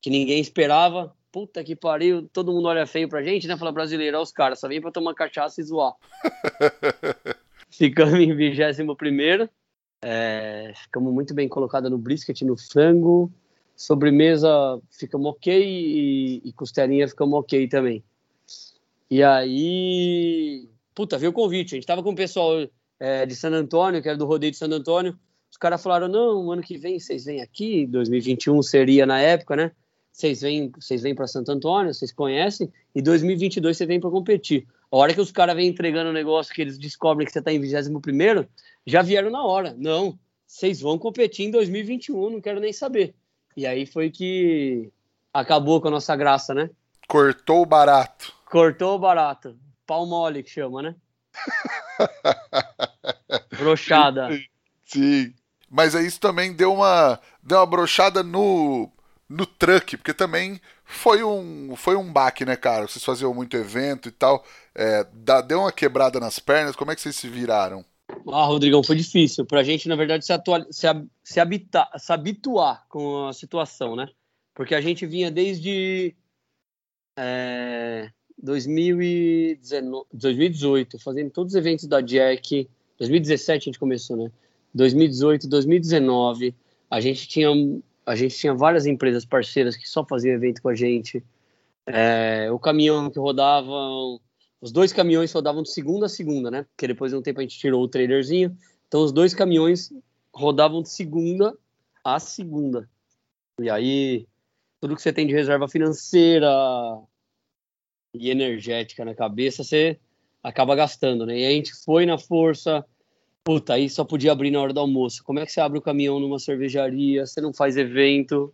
S2: que ninguém esperava puta que pariu, todo mundo olha feio pra gente, né? Fala brasileiro, olha os caras, só vem pra tomar cachaça e zoar. ficamos em 21 primeiro, é, ficamos muito bem colocados no brisket, no frango, sobremesa ficamos ok e, e costelinha ficamos ok também. E aí, puta, veio o convite, a gente tava com o pessoal é, de San Antônio, que era do rodeio de San Antônio, os caras falaram, não, ano que vem vocês vêm aqui, 2021 seria na época, né? Vocês vêm, vocês vêm para Santo Antônio, vocês conhecem, e 2022 você vem para competir. A hora que os caras vêm entregando o negócio que eles descobrem que você está em 21 já vieram na hora. Não, vocês vão competir em 2021, não quero nem saber. E aí foi que acabou com a nossa graça, né?
S1: Cortou o barato.
S2: Cortou o barato. Pau mole que chama, né? brochada.
S1: Sim. Mas aí isso também deu uma, deu uma brochada no, no truck, porque também foi um, foi um baque, né, cara? Vocês faziam muito evento e tal. É, deu uma quebrada nas pernas, como é que vocês se viraram?
S2: Ah, Rodrigão, foi difícil. Pra gente, na verdade, se, atual, se, se, habitar, se habituar com a situação, né? Porque a gente vinha desde é, 2019, 2018, fazendo todos os eventos da Jack. 2017 a gente começou, né? 2018, 2019, a gente tinha a gente tinha várias empresas parceiras que só faziam evento com a gente. É, o caminhão que rodava, os dois caminhões rodavam de segunda a segunda, né? Porque depois de um tempo a gente tirou o trailerzinho. Então os dois caminhões rodavam de segunda a segunda. E aí, tudo que você tem de reserva financeira e energética na cabeça, você acaba gastando, né? E a gente foi na força, Puta, aí só podia abrir na hora do almoço. Como é que você abre o caminhão numa cervejaria? Você não faz evento.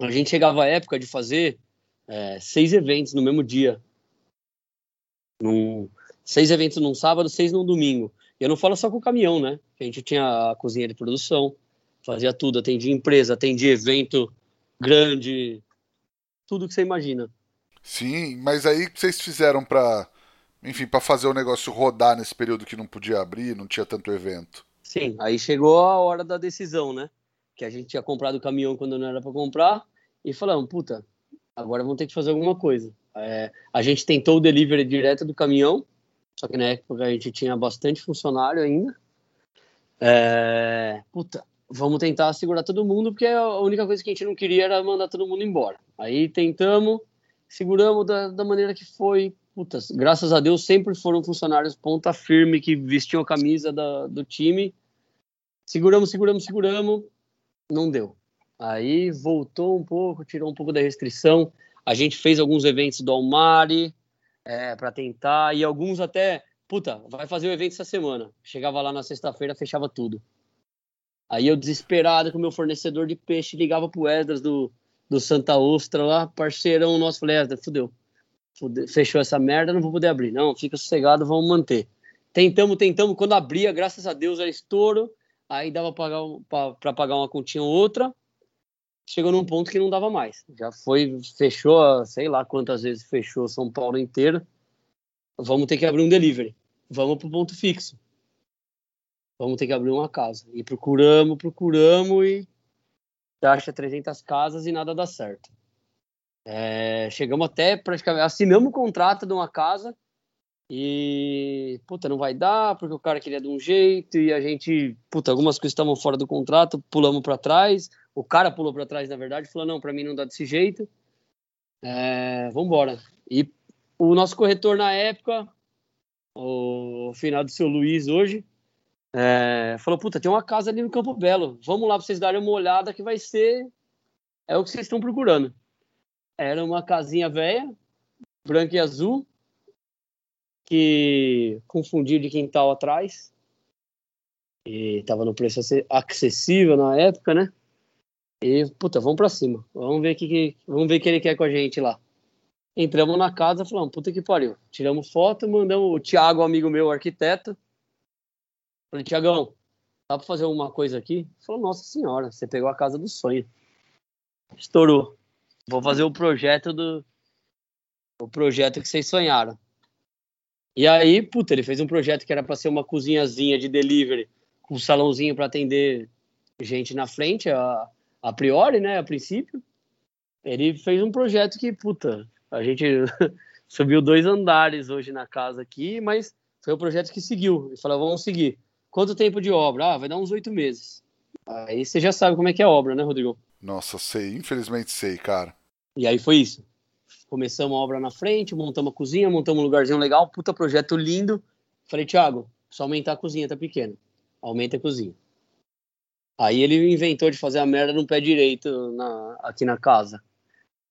S2: A gente chegava à época de fazer é, seis eventos no mesmo dia. Num, seis eventos num sábado, seis num domingo. E eu não falo só com o caminhão, né? A gente tinha a cozinha de produção, fazia tudo, atendia empresa, atendia evento grande, tudo que você imagina.
S1: Sim, mas aí que vocês fizeram para enfim, para fazer o negócio rodar nesse período que não podia abrir, não tinha tanto evento.
S2: Sim, aí chegou a hora da decisão, né? Que a gente tinha comprado o caminhão quando não era para comprar e falamos, puta, agora vamos ter que fazer alguma coisa. É, a gente tentou o delivery direto do caminhão, só que na época a gente tinha bastante funcionário ainda. É, puta, vamos tentar segurar todo mundo, porque a única coisa que a gente não queria era mandar todo mundo embora. Aí tentamos, seguramos da, da maneira que foi, graças a Deus sempre foram funcionários ponta firme que vestiam a camisa da, do time. Seguramos, seguramos, seguramos, não deu. Aí voltou um pouco, tirou um pouco da restrição. A gente fez alguns eventos do Almari, é, para tentar, e alguns até, puta, vai fazer o evento essa semana. Chegava lá na sexta-feira, fechava tudo. Aí eu desesperado com o meu fornecedor de peixe, ligava pro Esdras do, do Santa Ostra lá, parceirão nosso, falei, Esdras, fudeu. fudeu. Fechou essa merda, não vou poder abrir. Não, fica sossegado, vamos manter. Tentamos, tentamos, quando abria, graças a Deus era estouro, aí dava para pagar uma continha ou outra, chegou num ponto que não dava mais. Já foi, fechou, sei lá quantas vezes fechou São Paulo inteiro. Vamos ter que abrir um delivery. Vamos pro ponto fixo vamos ter que abrir uma casa. E procuramos, procuramos e acha 300 casas e nada dá certo. É, chegamos até praticamente, assinamos o contrato de uma casa e, puta, não vai dar porque o cara queria de um jeito e a gente, puta, algumas coisas estavam fora do contrato, pulamos para trás. O cara pulou para trás, na verdade, falou: não, para mim não dá desse jeito. É, vamos embora. E o nosso corretor na época, o final do seu Luiz hoje, é, falou, puta, tem uma casa ali no Campo Belo, vamos lá pra vocês darem uma olhada que vai ser é o que vocês estão procurando. Era uma casinha velha, branca e azul, que confundiu de quintal atrás. E tava no preço acessível na época, né? E, puta, vamos pra cima. Vamos ver o que, que, vamos ver que ele quer com a gente lá. Entramos na casa, falamos, puta que pariu. Tiramos foto, mandamos o Thiago, amigo meu, arquiteto, Falei, Tiagão, dá pra fazer uma coisa aqui? Ele falou, nossa senhora, você pegou a casa do sonho. Estourou. Vou fazer o projeto do. O projeto que vocês sonharam. E aí, puta, ele fez um projeto que era para ser uma cozinhazinha de delivery, com um salãozinho para atender gente na frente, a, a priori, né, a princípio. Ele fez um projeto que, puta, a gente subiu dois andares hoje na casa aqui, mas foi o projeto que seguiu. Ele falou, vamos seguir. Quanto tempo de obra? Ah, vai dar uns oito meses. Aí você já sabe como é que é a obra, né, Rodrigo?
S1: Nossa, sei, infelizmente sei, cara.
S2: E aí foi isso. Começamos a obra na frente, montamos a cozinha, montamos um lugarzinho legal, puta projeto lindo. Falei, Thiago, só aumentar a cozinha, tá pequena. Aumenta a cozinha. Aí ele inventou de fazer a merda no pé direito na, aqui na casa.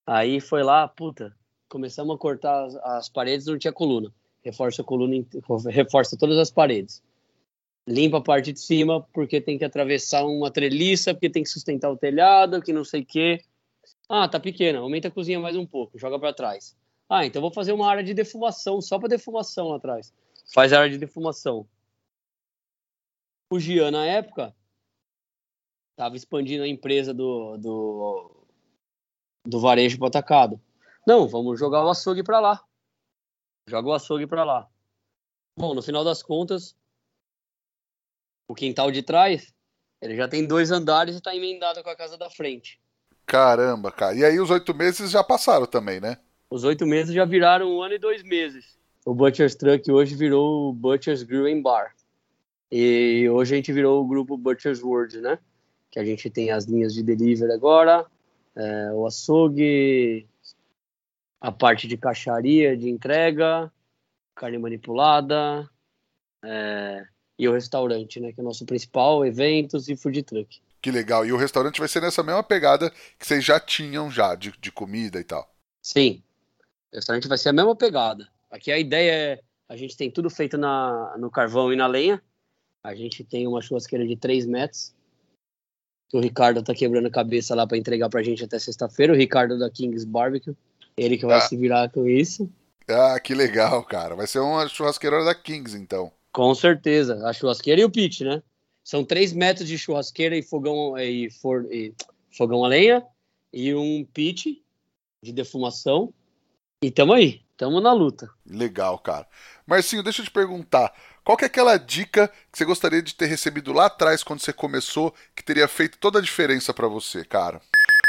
S2: Aí foi lá, puta, começamos a cortar as, as paredes, não tinha coluna. Reforça a coluna, reforça todas as paredes limpa a parte de cima porque tem que atravessar uma treliça, porque tem que sustentar o telhado, que não sei o quê. Ah, tá pequena, aumenta a cozinha mais um pouco, joga para trás. Ah, então vou fazer uma área de defumação, só para defumação lá atrás. Faz a área de defumação. O Gian, na época, estava expandindo a empresa do, do, do varejo para atacado. Não, vamos jogar o açougue para lá. Joga o açougue para lá. Bom, no final das contas, o quintal de trás, ele já tem dois andares e está emendado com a casa da frente.
S1: Caramba, cara. E aí os oito meses já passaram também, né?
S2: Os oito meses já viraram um ano e dois meses. O Butcher's Truck hoje virou o Butcher's Grill and Bar. E hoje a gente virou o grupo Butcher's World, né? Que a gente tem as linhas de delivery agora, é, o açougue, a parte de caixaria, de entrega, carne manipulada, é, e o restaurante, né? Que é o nosso principal, eventos e food truck.
S1: Que legal. E o restaurante vai ser nessa mesma pegada que vocês já tinham já, de, de comida e tal.
S2: Sim. O restaurante vai ser a mesma pegada. Aqui a ideia é, a gente tem tudo feito na, no carvão e na lenha. A gente tem uma churrasqueira de 3 metros. o Ricardo tá quebrando a cabeça lá para entregar pra gente até sexta-feira. O Ricardo da Kings Barbecue. Ele que vai ah. se virar com isso.
S1: Ah, que legal, cara. Vai ser uma churrasqueira da Kings, então.
S2: Com certeza. A churrasqueira e o pit, né? São três metros de churrasqueira e fogão, e, for, e fogão a lenha e um pit de defumação. E tamo aí, tamo na luta.
S1: Legal, cara. Marcinho, deixa eu te perguntar. Qual que é aquela dica que você gostaria de ter recebido lá atrás quando você começou, que teria feito toda a diferença para você, cara?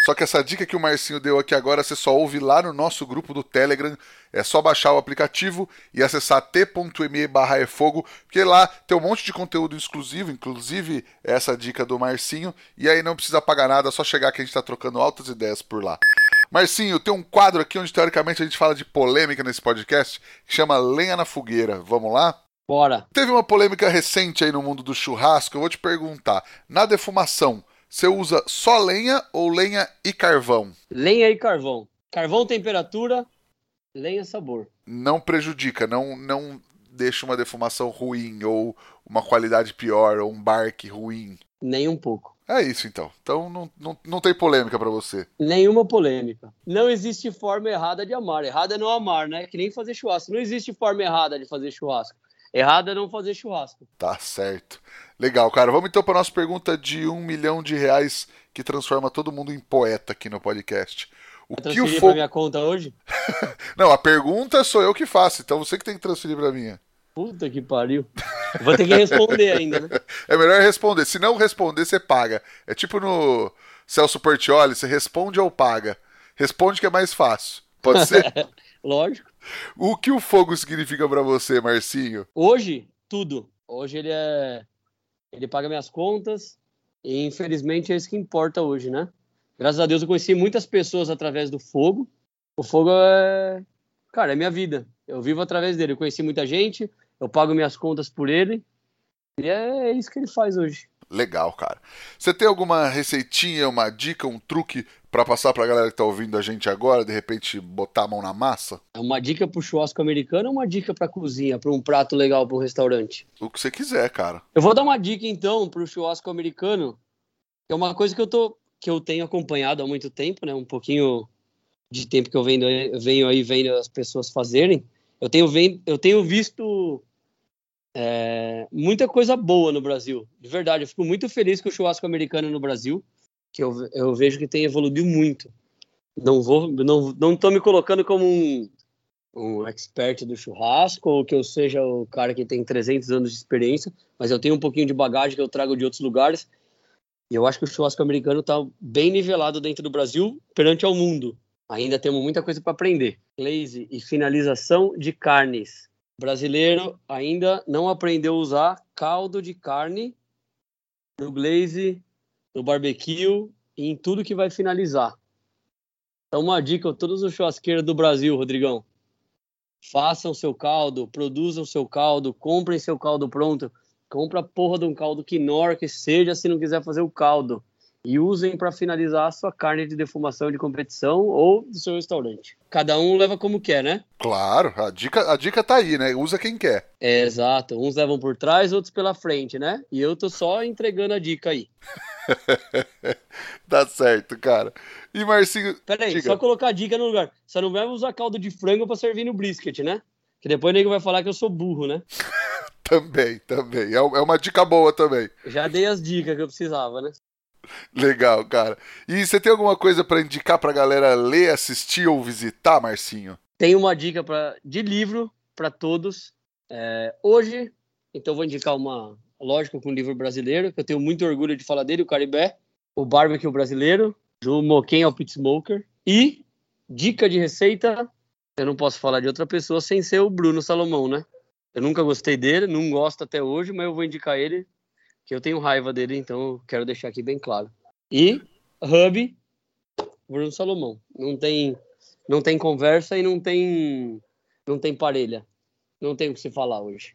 S1: Só que essa dica que o Marcinho deu aqui agora você só ouve lá no nosso grupo do Telegram. É só baixar o aplicativo e acessar t.me barra é fogo, porque lá tem um monte de conteúdo exclusivo, inclusive essa dica do Marcinho, e aí não precisa pagar nada, é só chegar que a gente está trocando altas ideias por lá. Marcinho, tem um quadro aqui onde teoricamente a gente fala de polêmica nesse podcast, que chama Lenha na Fogueira. Vamos lá?
S2: Bora.
S1: Teve uma polêmica recente aí no mundo do churrasco, eu vou te perguntar. Na defumação, você usa só lenha ou lenha e carvão?
S2: Lenha e carvão. Carvão temperatura, lenha sabor.
S1: Não prejudica, não, não deixa uma defumação ruim, ou uma qualidade pior, ou um barque ruim.
S2: Nem um pouco.
S1: É isso então. Então não, não, não tem polêmica para você.
S2: Nenhuma polêmica. Não existe forma errada de amar. Errada é não amar, né? Que nem fazer churrasco. Não existe forma errada de fazer churrasco. Errado é não fazer churrasco.
S1: Tá certo. Legal, cara. Vamos então para nossa pergunta de um milhão de reais que transforma todo mundo em poeta aqui no podcast.
S2: O Vai que o fogo... minha conta hoje?
S1: não, a pergunta sou eu que faço, então você que tem que transferir para minha.
S2: Puta que pariu. Vou ter que responder ainda, né?
S1: É melhor responder. Se não responder, você paga. É tipo no Celso Portioli, você responde ou paga. Responde que é mais fácil. Pode ser?
S2: Lógico.
S1: O que o fogo significa para você, Marcinho?
S2: Hoje, tudo. Hoje ele é. Ele paga minhas contas. E infelizmente é isso que importa hoje, né? Graças a Deus eu conheci muitas pessoas através do fogo. O fogo é. Cara, é minha vida. Eu vivo através dele. Eu conheci muita gente, eu pago minhas contas por ele. E é isso que ele faz hoje.
S1: Legal, cara. Você tem alguma receitinha, uma dica, um truque para passar para a galera que tá ouvindo a gente agora, de repente botar a mão na massa?
S2: É uma dica pro churrasco americano ou uma dica pra cozinha, para um prato legal para um restaurante?
S1: O que você quiser, cara.
S2: Eu vou dar uma dica então pro churrasco americano, que é uma coisa que eu tô que eu tenho acompanhado há muito tempo, né? Um pouquinho de tempo que eu venho, venho aí vendo as pessoas fazerem. Eu tenho, eu tenho visto é, muita coisa boa no Brasil, de verdade. Eu fico muito feliz com o churrasco americano no Brasil que eu, eu vejo que tem evoluído muito. Não vou, não, não me colocando como um, um expert do churrasco ou que eu seja o cara que tem 300 anos de experiência, mas eu tenho um pouquinho de bagagem que eu trago de outros lugares. E eu acho que o churrasco americano está bem nivelado dentro do Brasil perante ao mundo. Ainda temos muita coisa para aprender. Glaze e finalização de carnes. O brasileiro ainda não aprendeu a usar caldo de carne no glaze no barbecue e em tudo que vai finalizar. Então, uma dica a todos os churrasqueiros do Brasil, Rodrigão. Façam seu caldo, produzam seu caldo, comprem seu caldo pronto. Compra a porra de um caldo que seja se não quiser fazer o caldo. E usem para finalizar a sua carne de defumação de competição ou do seu restaurante. Cada um leva como quer, né?
S1: Claro, a dica, a dica tá aí, né? Usa quem quer.
S2: É, exato. Uns levam por trás, outros pela frente, né? E eu tô só entregando a dica aí.
S1: tá certo, cara. E Marcinho.
S2: Peraí, diga. só colocar a dica no lugar. Você não vai usar caldo de frango pra servir no brisket, né? Que depois o nego vai falar que eu sou burro, né?
S1: também, também. É, é uma dica boa também.
S2: Já dei as dicas que eu precisava, né?
S1: Legal, cara. E você tem alguma coisa para indicar pra galera ler, assistir ou visitar, Marcinho?
S2: Tem uma dica pra, de livro para todos. É, hoje, então vou indicar uma, lógico, com um livro brasileiro, que eu tenho muito orgulho de falar dele, o Caribé, o Barbecue Brasileiro, do Moquém ao Pit Smoker. E, dica de receita, eu não posso falar de outra pessoa sem ser o Bruno Salomão, né? Eu nunca gostei dele, não gosto até hoje, mas eu vou indicar ele, que eu tenho raiva dele, então quero deixar aqui bem claro. E, Hub, Bruno Salomão. Não tem, não tem conversa e não tem, não tem parelha. Não tem o que se falar hoje,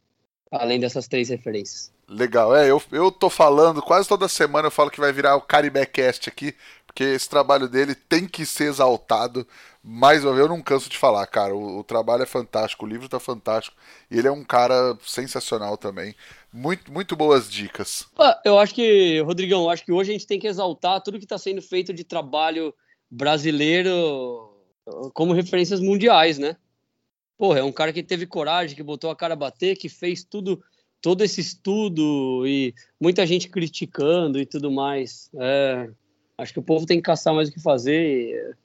S2: além dessas três referências.
S1: Legal, é, eu, eu tô falando, quase toda semana eu falo que vai virar o Caribecast aqui, porque esse trabalho dele tem que ser exaltado. Mais uma vez, eu não canso de falar, cara, o, o trabalho é fantástico, o livro tá fantástico, e ele é um cara sensacional também. Muito, muito boas dicas.
S2: Ah, eu acho que, Rodrigão, eu acho que hoje a gente tem que exaltar tudo que está sendo feito de trabalho brasileiro como referências mundiais, né? Porra, é um cara que teve coragem, que botou a cara a bater, que fez tudo todo esse estudo e muita gente criticando e tudo mais. É, acho que o povo tem que caçar mais o que fazer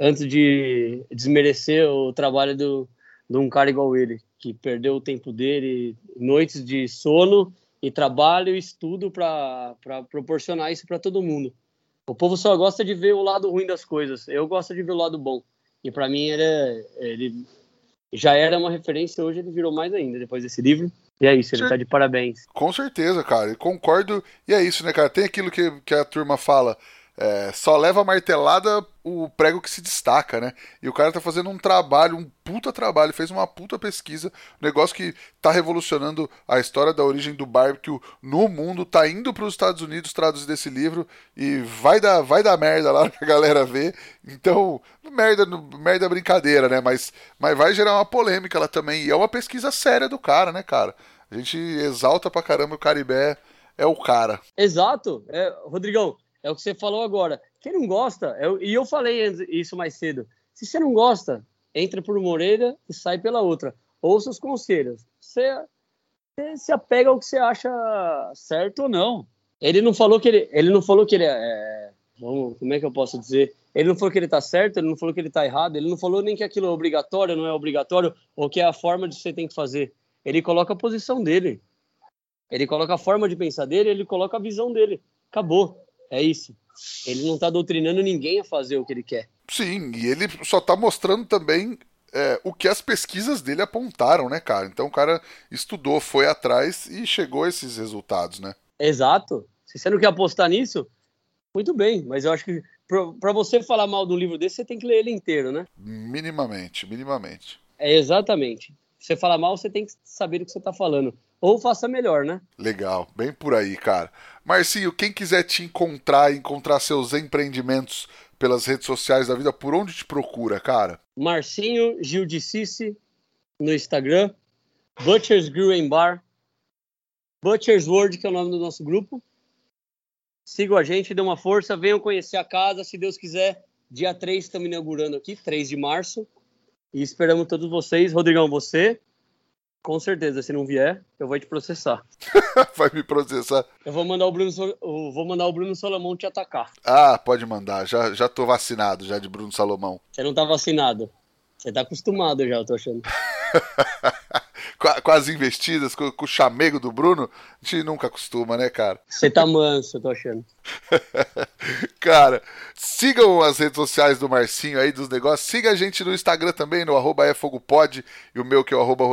S2: antes de desmerecer o trabalho do, de um cara igual ele, que perdeu o tempo dele, noites de sono e trabalho e estudo para proporcionar isso para todo mundo. O povo só gosta de ver o lado ruim das coisas. Eu gosto de ver o lado bom. E para mim ele, ele já era uma referência, hoje ele virou mais ainda depois desse livro. E é isso, ele tá de parabéns.
S1: Com certeza, cara. Eu concordo. E é isso, né, cara? Tem aquilo que, que a turma fala. É, só leva a martelada o prego que se destaca, né? E o cara tá fazendo um trabalho, um puta trabalho, fez uma puta pesquisa, um negócio que tá revolucionando a história da origem do barbecue no mundo, tá indo para os Estados Unidos traduzir desse livro e vai dar, vai dar merda lá pra galera ver. Então, merda, merda brincadeira, né? Mas, mas vai gerar uma polêmica lá também. E é uma pesquisa séria do cara, né, cara? A gente exalta pra caramba o Caribé é o cara.
S2: Exato. É, Rodrigão, é o que você falou agora. Quem não gosta, é, e eu falei isso mais cedo. Se você não gosta, entra por uma orelha e sai pela outra. Ouça os conselhos. Você, você se apega ao que você acha certo ou não. Ele não falou que ele, ele não falou que ele é, é vamos, como é que eu posso dizer? Ele não falou que ele está certo, ele não falou que ele está errado, ele não falou nem que aquilo é obrigatório, não é obrigatório, ou que é a forma de você tem que fazer. Ele coloca a posição dele. Ele coloca a forma de pensar dele, ele coloca a visão dele. Acabou. É isso. Ele não está doutrinando ninguém a fazer o que ele quer.
S1: Sim, e ele só está mostrando também é, o que as pesquisas dele apontaram, né, cara? Então o cara estudou, foi atrás e chegou a esses resultados, né?
S2: Exato. Se você não quer apostar nisso, muito bem, mas eu acho que para você falar mal do livro desse, você tem que ler ele inteiro, né?
S1: Minimamente, minimamente.
S2: É exatamente. Se você falar mal, você tem que saber o que você está falando ou faça melhor, né?
S1: Legal, bem por aí, cara. Marcinho, quem quiser te encontrar, encontrar seus empreendimentos pelas redes sociais da vida, por onde te procura, cara?
S2: Marcinho Gil de Cici no Instagram, Butcher's Grill and Bar, Butcher's World, que é o nome do nosso grupo. Sigam a gente, dê uma força, venham conhecer a casa, se Deus quiser. Dia 3 estamos inaugurando aqui, 3 de março. E esperamos todos vocês. Rodrigão, você com certeza, se não vier, eu vou te processar.
S1: Vai me processar.
S2: Eu vou mandar o Bruno, eu vou mandar o Bruno Salomão te atacar.
S1: Ah, pode mandar. Já, já tô vacinado já de Bruno Salomão.
S2: Você não tá vacinado. Você tá acostumado já, eu tô achando.
S1: com, as investidas, com, com, o chamego do Bruno, a gente nunca acostuma, né, cara?
S2: Você tá manso, eu tô achando.
S1: cara, sigam as redes sociais do Marcinho aí, dos negócios. Siga a gente no Instagram também, no arroba efogopod, e o meu que é o arroba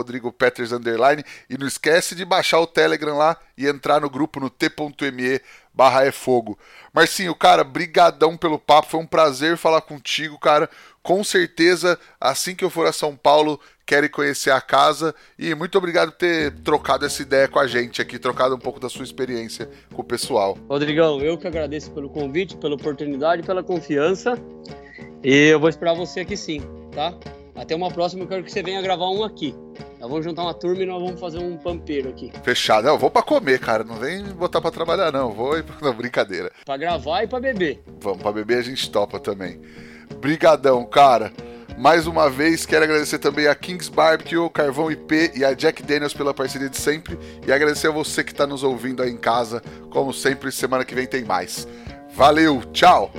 S1: underline. E não esquece de baixar o Telegram lá e entrar no grupo no t.me barra é fogo. Marcinho, cara, brigadão pelo papo, foi um prazer falar contigo, cara. Com certeza, assim que eu for a São Paulo, quero conhecer a casa e muito obrigado por ter trocado essa ideia com a gente aqui, trocado um pouco da sua experiência com o pessoal.
S2: Rodrigão, eu que agradeço pelo convite, pela oportunidade, pela confiança. E eu vou esperar você aqui sim, tá? Até uma próxima, eu quero que você venha gravar um aqui. Nós vamos juntar uma turma e nós vamos fazer um pampeiro aqui.
S1: Fechado. Não, eu vou pra comer, cara. Não vem botar pra trabalhar, não. Vou ir pra... Não, brincadeira.
S2: Pra gravar e pra beber.
S1: Vamos, pra beber a gente topa também. Brigadão, cara. Mais uma vez, quero agradecer também a Kings Barbecue, Carvão IP e a Jack Daniels pela parceria de sempre. E agradecer a você que está nos ouvindo aí em casa. Como sempre, semana que vem tem mais. Valeu, tchau!